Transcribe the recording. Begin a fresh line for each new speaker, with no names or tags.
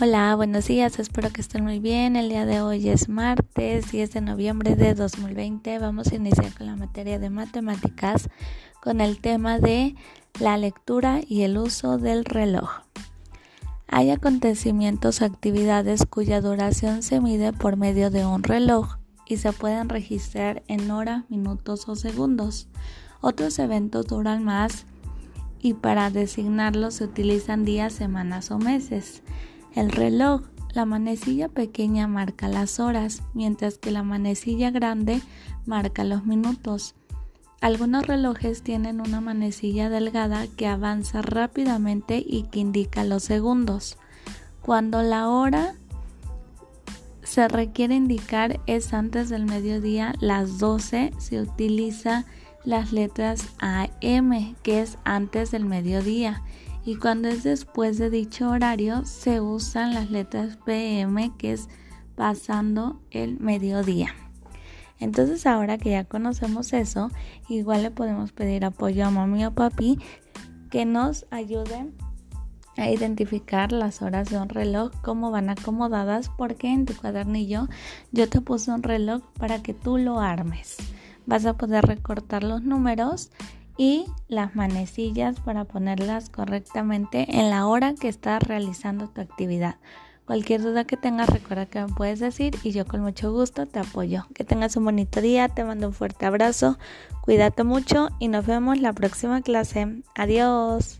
Hola, buenos días, espero que estén muy bien. El día de hoy es martes 10 de noviembre de 2020. Vamos a iniciar con la materia de matemáticas con el tema de la lectura y el uso del reloj. Hay acontecimientos o actividades cuya duración se mide por medio de un reloj y se pueden registrar en horas, minutos o segundos. Otros eventos duran más y para designarlos se utilizan días, semanas o meses. El reloj, la manecilla pequeña marca las horas, mientras que la manecilla grande marca los minutos. Algunos relojes tienen una manecilla delgada que avanza rápidamente y que indica los segundos. Cuando la hora se requiere indicar es antes del mediodía, las 12, se utiliza las letras AM, que es antes del mediodía, y cuando es después de dicho horario se usan las letras PM que es pasando el mediodía. Entonces ahora que ya conocemos eso, igual le podemos pedir apoyo a mami o papi que nos ayuden a identificar las horas de un reloj, cómo van acomodadas, porque en tu cuadernillo yo te puse un reloj para que tú lo armes. Vas a poder recortar los números y las manecillas para ponerlas correctamente en la hora que estás realizando tu actividad. Cualquier duda que tengas, recuerda que me puedes decir y yo con mucho gusto te apoyo. Que tengas un bonito día, te mando un fuerte abrazo, cuídate mucho y nos vemos la próxima clase. Adiós.